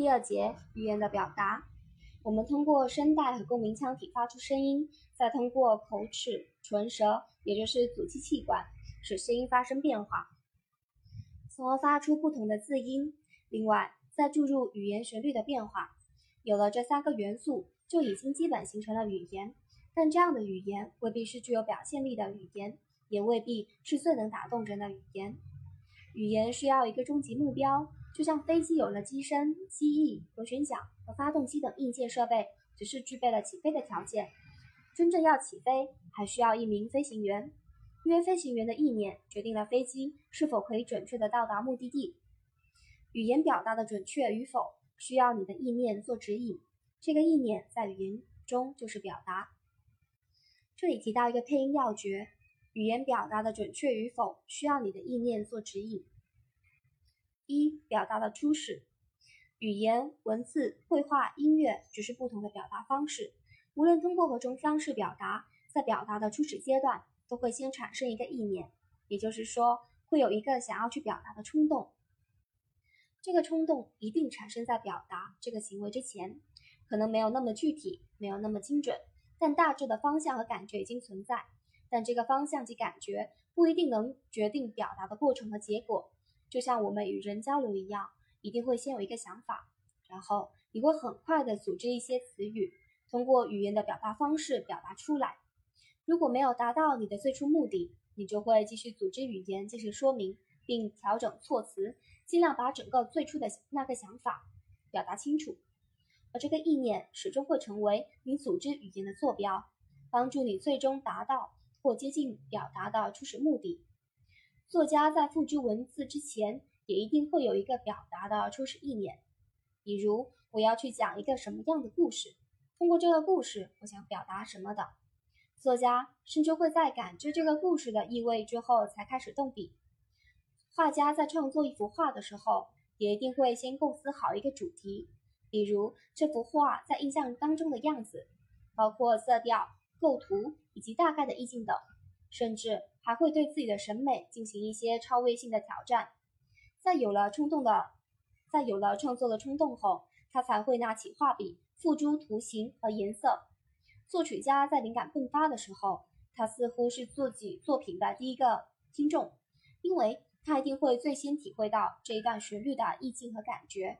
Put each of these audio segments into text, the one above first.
第二节语言的表达，我们通过声带和共鸣腔体发出声音，再通过口齿、唇舌，也就是阻击气管，使声音发生变化，从而发出不同的字音。另外，再注入语言旋律的变化。有了这三个元素，就已经基本形成了语言。但这样的语言未必是具有表现力的语言，也未必是最能打动人的语言。语言需要一个终极目标。就像飞机有了机身、机翼、螺旋桨和发动机等硬件设备，只是具备了起飞的条件。真正要起飞，还需要一名飞行员，因为飞行员的意念决定了飞机是否可以准确地到达目的地。语言表达的准确与否，需要你的意念做指引。这个意念在语言中就是表达。这里提到一个配音要诀：语言表达的准确与否，需要你的意念做指引。一、表达的初始，语言、文字、绘画、音乐只是不同的表达方式。无论通过何种方式表达，在表达的初始阶段，都会先产生一个意念，也就是说，会有一个想要去表达的冲动。这个冲动一定产生在表达这个行为之前，可能没有那么具体，没有那么精准，但大致的方向和感觉已经存在。但这个方向及感觉不一定能决定表达的过程和结果。就像我们与人交流一样，一定会先有一个想法，然后你会很快的组织一些词语，通过语言的表达方式表达出来。如果没有达到你的最初目的，你就会继续组织语言进行说明，并调整措辞，尽量把整个最初的那个想法表达清楚。而这个意念始终会成为你组织语言的坐标，帮助你最终达到或接近表达的初始目的。作家在付诸文字之前，也一定会有一个表达的初始意念。比如，我要去讲一个什么样的故事，通过这个故事，我想表达什么的。作家甚至会在感知这个故事的意味之后才开始动笔。画家在创作一幅画的时候，也一定会先构思好一个主题，比如这幅画在印象当中的样子，包括色调、构图以及大概的意境等。甚至还会对自己的审美进行一些超微性的挑战。在有了冲动的，在有了创作的冲动后，他才会拿起画笔，付诸图形和颜色。作曲家在灵感迸发的时候，他似乎是自己作品的第一个听众，因为他一定会最先体会到这一段旋律的意境和感觉，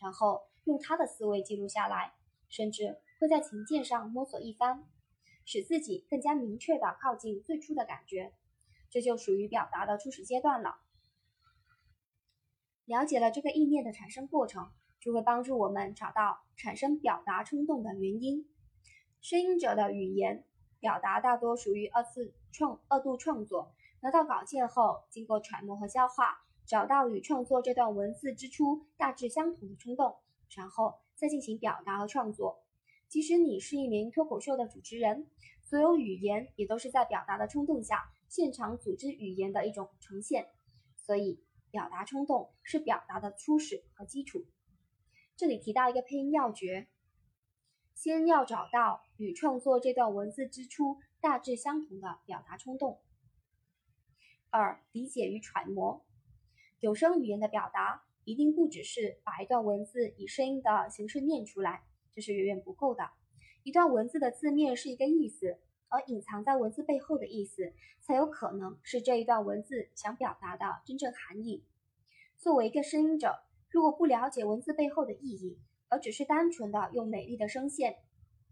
然后用他的思维记录下来，甚至会在琴键上摸索一番。使自己更加明确地靠近最初的感觉，这就属于表达的初始阶段了。了解了这个意念的产生过程，就会帮助我们找到产生表达冲动的原因。声音者的语言表达大多属于二次创二度创作，拿到稿件后，经过揣摩和消化，找到与创作这段文字之初大致相同的冲动，然后再进行表达和创作。即使你是一名脱口秀的主持人，所有语言也都是在表达的冲动下现场组织语言的一种呈现。所以，表达冲动是表达的初始和基础。这里提到一个配音要诀：先要找到与创作这段文字之初大致相同的表达冲动。二、理解与揣摩。有声语言的表达一定不只是把一段文字以声音的形式念出来。这是远远不够的。一段文字的字面是一个意思，而隐藏在文字背后的意思，才有可能是这一段文字想表达的真正含义。作为一个声音者，如果不了解文字背后的意义，而只是单纯的用美丽的声线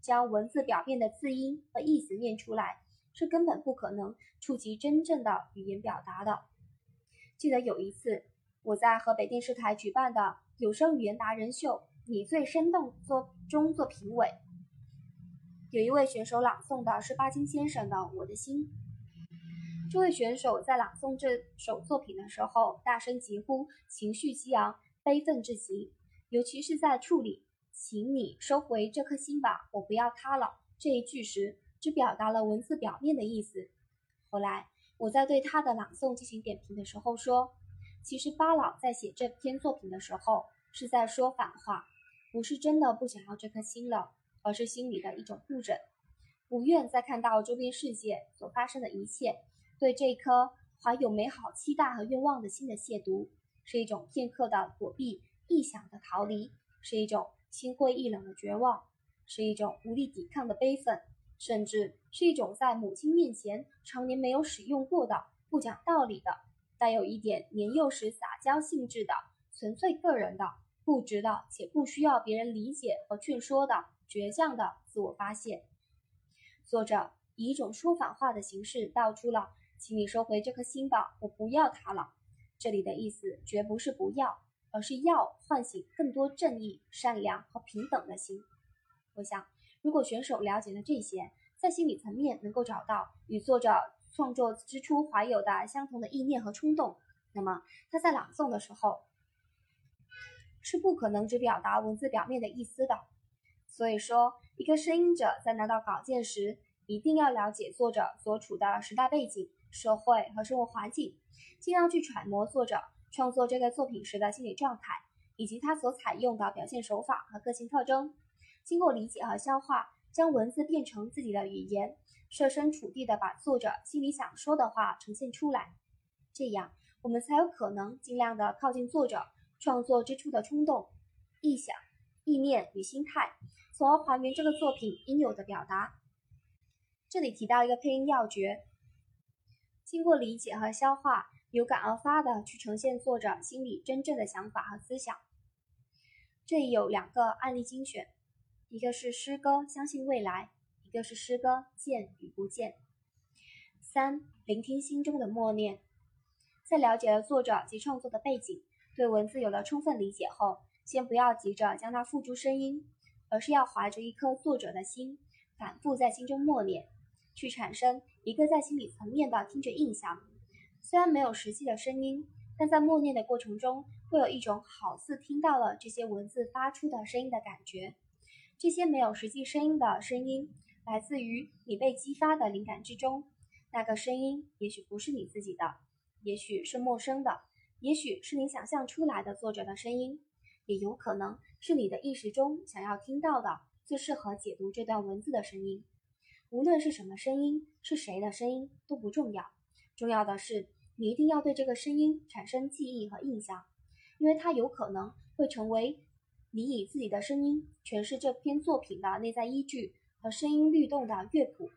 将文字表面的字音和意思念出来，是根本不可能触及真正的语言表达的。记得有一次，我在河北电视台举办的有声语言达人秀。你最生动做中做评委，有一位选手朗诵的是巴金先生的《我的心》。这位选手在朗诵这首作品的时候，大声疾呼，情绪激昂，悲愤至极。尤其是在处理“请你收回这颗心吧，我不要它了”这一句时，只表达了文字表面的意思。后来我在对他的朗诵进行点评的时候说，其实巴老在写这篇作品的时候是在说反话。不是真的不想要这颗心了，而是心里的一种不忍，不愿再看到周边世界所发生的一切，对这颗怀有美好期待和愿望的心的亵渎，是一种片刻的躲避、臆想的逃离，是一种心灰意冷的绝望，是一种无力抵抗的悲愤，甚至是一种在母亲面前常年没有使用过的、不讲道理的、带有一点年幼时撒娇性质的、纯粹个人的、不值的且不需要别人理解和劝说的倔强的自我发现。作者以一种说反话的形式道出了：“请你收回这颗心吧，我不要它了。”这里的意思绝不是不要。而是要唤醒更多正义、善良和平等的心。我想，如果选手了解了这些，在心理层面能够找到与作者创作之初怀有的相同的意念和冲动，那么他在朗诵的时候是不可能只表达文字表面的意思的。所以说，一个声音者在拿到稿件时，一定要了解作者所处的时代背景、社会和生活环境，尽量去揣摩作者。创作这个作品时的心理状态，以及他所采用的表现手法和个性特征，经过理解和消化，将文字变成自己的语言，设身处地的把作者心里想说的话呈现出来，这样我们才有可能尽量的靠近作者创作之初的冲动、意想、意念与心态，从而还原这个作品应有的表达。这里提到一个配音要诀，经过理解和消化。有感而发的去呈现作者心里真正的想法和思想。这里有两个案例精选，一个是诗歌《相信未来》，一个是诗歌《见与不见》。三、聆听心中的默念。在了解了作者及创作的背景，对文字有了充分理解后，先不要急着将它付诸声音，而是要怀着一颗作者的心，反复在心中默念，去产生一个在心理层面的听觉印象。虽然没有实际的声音，但在默念的过程中，会有一种好似听到了这些文字发出的声音的感觉。这些没有实际声音的声音，来自于你被激发的灵感之中。那个声音也许不是你自己的，也许是陌生的，也许是你想象出来的作者的声音，也有可能是你的意识中想要听到的最适合解读这段文字的声音。无论是什么声音，是谁的声音都不重要，重要的是。你一定要对这个声音产生记忆和印象，因为它有可能会成为你以自己的声音诠释这篇作品的内在依据和声音律动的乐谱。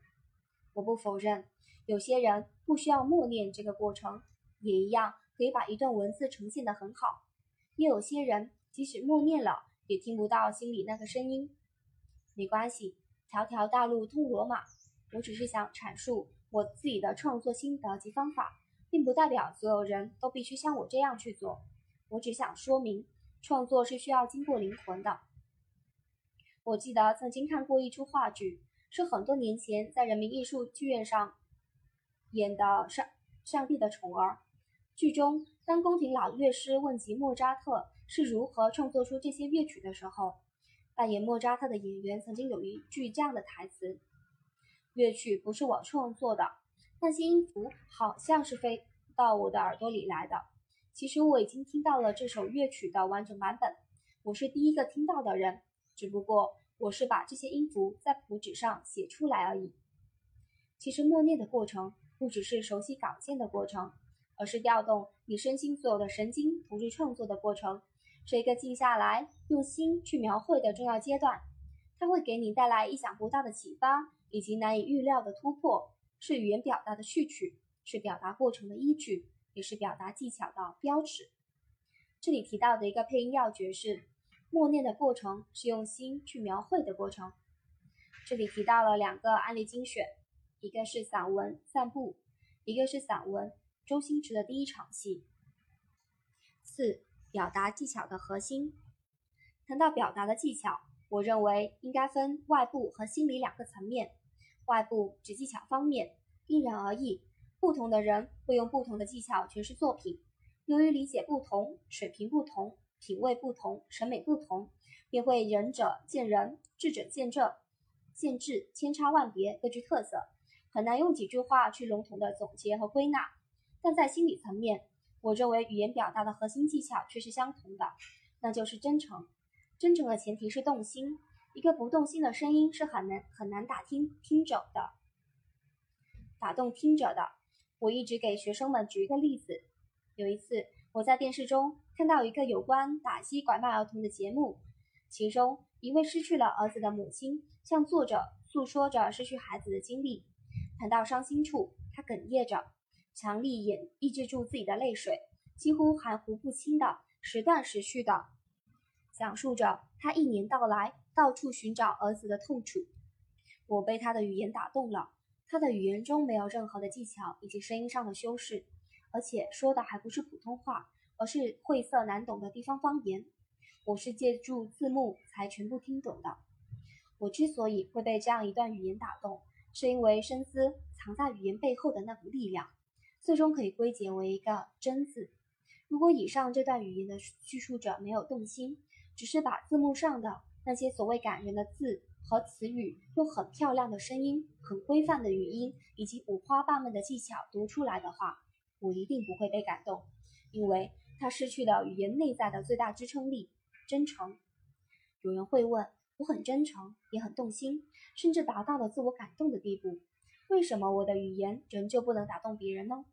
我不否认，有些人不需要默念这个过程，也一样可以把一段文字呈现得很好。也有些人即使默念了，也听不到心里那个声音。没关系，条条大路通罗马。我只是想阐述我自己的创作心得及方法。并不代表所有人都必须像我这样去做。我只想说明，创作是需要经过灵魂的。我记得曾经看过一出话剧，是很多年前在人民艺术剧院上演的《上上帝的宠儿》。剧中，当宫廷老乐师问及莫扎特是如何创作出这些乐曲的时候，扮演莫扎特的演员曾经有一句这样的台词：“乐曲不是我创作的。”那些音符好像是飞到我的耳朵里来的。其实我已经听到了这首乐曲的完整版本，我是第一个听到的人。只不过我是把这些音符在谱纸上写出来而已。其实默念的过程不只是熟悉稿件的过程，而是调动你身心所有的神经投入创作的过程，是一个静下来用心去描绘的重要阶段。它会给你带来意想不到的启发以及难以预料的突破。是语言表达的序曲，是表达过程的依据，也是表达技巧的标尺。这里提到的一个配音要诀是：默念的过程是用心去描绘的过程。这里提到了两个案例精选，一个是散文《散步》，一个是散文《周星驰的第一场戏》。四、表达技巧的核心。谈到表达的技巧，我认为应该分外部和心理两个层面。外部指技巧方面，因人而异，不同的人会用不同的技巧诠释作品。由于理解不同、水平不同、品味不同、审美不同，便会仁者见仁，智者见智，见智千差万别，各具特色，很难用几句话去笼统的总结和归纳。但在心理层面，我认为语言表达的核心技巧却是相同的，那就是真诚。真诚的前提是动心。一个不动心的声音是很难很难打听听者的，打动听者的。我一直给学生们举一个例子。有一次，我在电视中看到一个有关打击拐卖儿童的节目，其中一位失去了儿子的母亲向作者诉说着失去孩子的经历，谈到伤心处，他哽咽着，强力掩抑制住自己的泪水，几乎含糊不清的时断时续的讲述着他一年到来到处寻找儿子的痛楚。我被他的语言打动了，他的语言中没有任何的技巧以及声音上的修饰，而且说的还不是普通话，而是晦涩难懂的地方方言。我是借助字幕才全部听懂的。我之所以会被这样一段语言打动，是因为深思藏在语言背后的那股力量，最终可以归结为一个“真”字。如果以上这段语言的叙述者没有动心，只是把字幕上的那些所谓感人的字和词语，用很漂亮的声音、很规范的语音以及五花八门的技巧读出来的话，我一定不会被感动，因为它失去了语言内在的最大支撑力。真诚，有人会问：我很真诚，也很动心，甚至达到了自我感动的地步，为什么我的语言仍旧不能打动别人呢？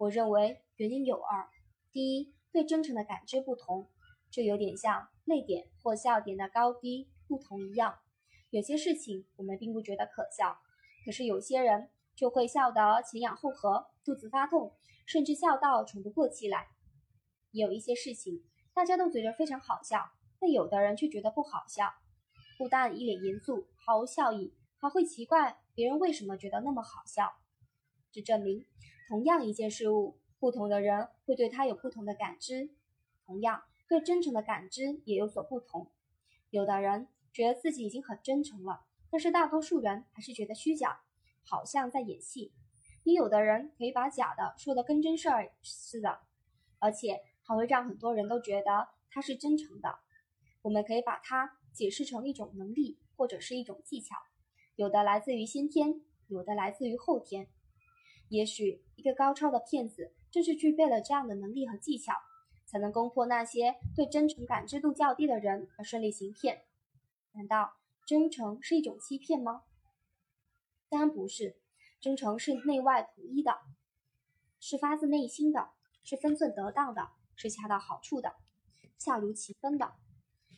我认为原因有二：第一，对真诚的感知不同，这有点像泪点或笑点的高低不同一样。有些事情我们并不觉得可笑，可是有些人就会笑得前仰后合，肚子发痛，甚至笑到喘不过气来。也有一些事情。大家都觉得非常好笑，但有的人却觉得不好笑，不但一脸严肃，毫无笑意，还会奇怪别人为什么觉得那么好笑。这证明，同样一件事物，不同的人会对它有不同的感知，同样对真诚的感知也有所不同。有的人觉得自己已经很真诚了，但是大多数人还是觉得虚假，好像在演戏。也有的人可以把假的说得跟真事儿似的，而且。还会让很多人都觉得他是真诚的。我们可以把它解释成一种能力，或者是一种技巧，有的来自于先天，有的来自于后天。也许一个高超的骗子正是具备了这样的能力和技巧，才能攻破那些对真诚感知度较低的人而顺利行骗。难道真诚是一种欺骗吗？当然不是，真诚是内外统一的，是发自内心的，是分寸得当的。是恰到好处的，恰如其分的。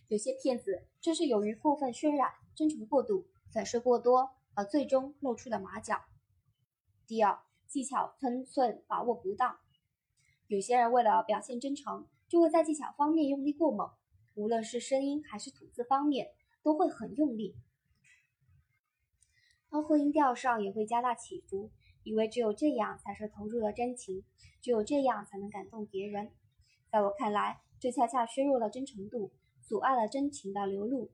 有些骗子正是由于过分渲染、真诚过度、粉饰过多，而最终露出了马脚。第二，技巧分寸把握不当。有些人为了表现真诚，就会在技巧方面用力过猛，无论是声音还是吐字方面，都会很用力。包括音调上也会加大起伏，以为只有这样才是投入了真情，只有这样才能感动别人。在我看来，这恰恰削弱了真诚度，阻碍了真情的流露。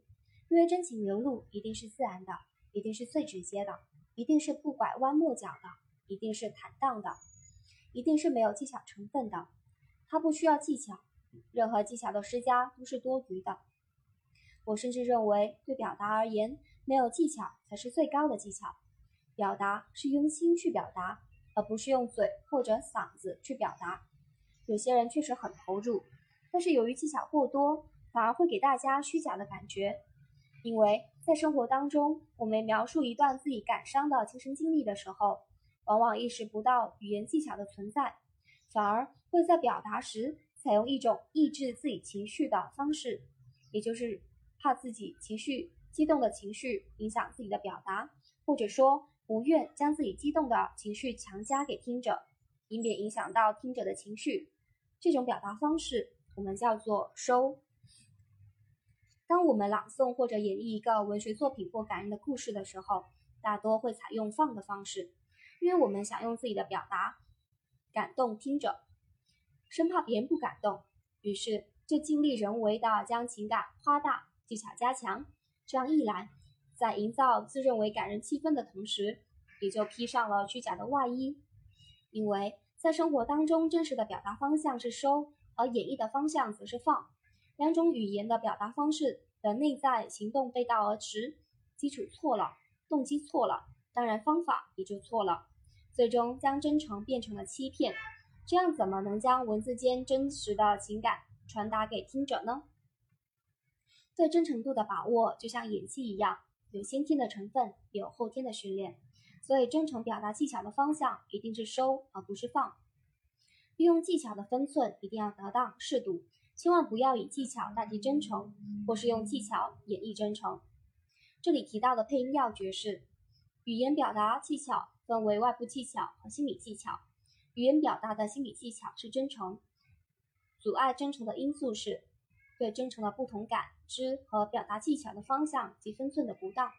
因为真情流露一定是自然的，一定是最直接的，一定是不拐弯抹角的，一定是坦荡的，一定是没有技巧成分的。它不需要技巧，任何技巧的施加都是多余的。我甚至认为，对表达而言，没有技巧才是最高的技巧。表达是用心去表达，而不是用嘴或者嗓子去表达。有些人确实很投入，但是由于技巧过多，反而会给大家虚假的感觉。因为在生活当中，我们描述一段自己感伤的亲身经历的时候，往往意识不到语言技巧的存在，反而会在表达时采用一种抑制自己情绪的方式，也就是怕自己情绪激动的情绪影响自己的表达，或者说不愿将自己激动的情绪强加给听者，以免影响到听者的情绪。这种表达方式，我们叫做收。当我们朗诵或者演绎一个文学作品或感人的故事的时候，大多会采用放的方式，因为我们想用自己的表达感动听者，生怕别人不感动，于是就尽力人为的将情感夸大，技巧加强。这样一来，在营造自认为感人气氛的同时，也就披上了虚假的外衣，因为。在生活当中，真实的表达方向是收，而演绎的方向则是放。两种语言的表达方式的内在行动背道而驰，基础错了，动机错了，当然方法也就错了，最终将真诚变成了欺骗。这样怎么能将文字间真实的情感传达给听者呢？对真诚度的把握，就像演戏一样，有先天的成分，有后天的训练。所以，真诚表达技巧的方向一定是收，而不是放。利用技巧的分寸一定要得当适度，千万不要以技巧代替真诚，或是用技巧演绎真诚。这里提到的配音要诀是：语言表达技巧分为外部技巧和心理技巧。语言表达的心理技巧是真诚，阻碍真诚的因素是对真诚的不同感知和表达技巧的方向及分寸的不当。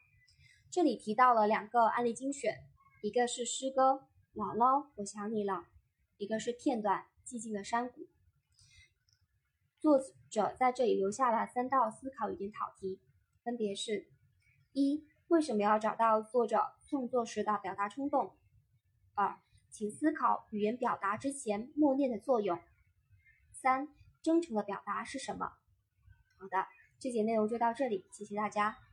这里提到了两个案例精选，一个是诗歌《姥姥我想你了》，一个是片段《寂静的山谷》。作者在这里留下了三道思考语言考题，分别是：一、为什么要找到作者创作时的表达冲动？二、请思考语言表达之前默念的作用。三、真诚的表达是什么？好的，这节内容就到这里，谢谢大家。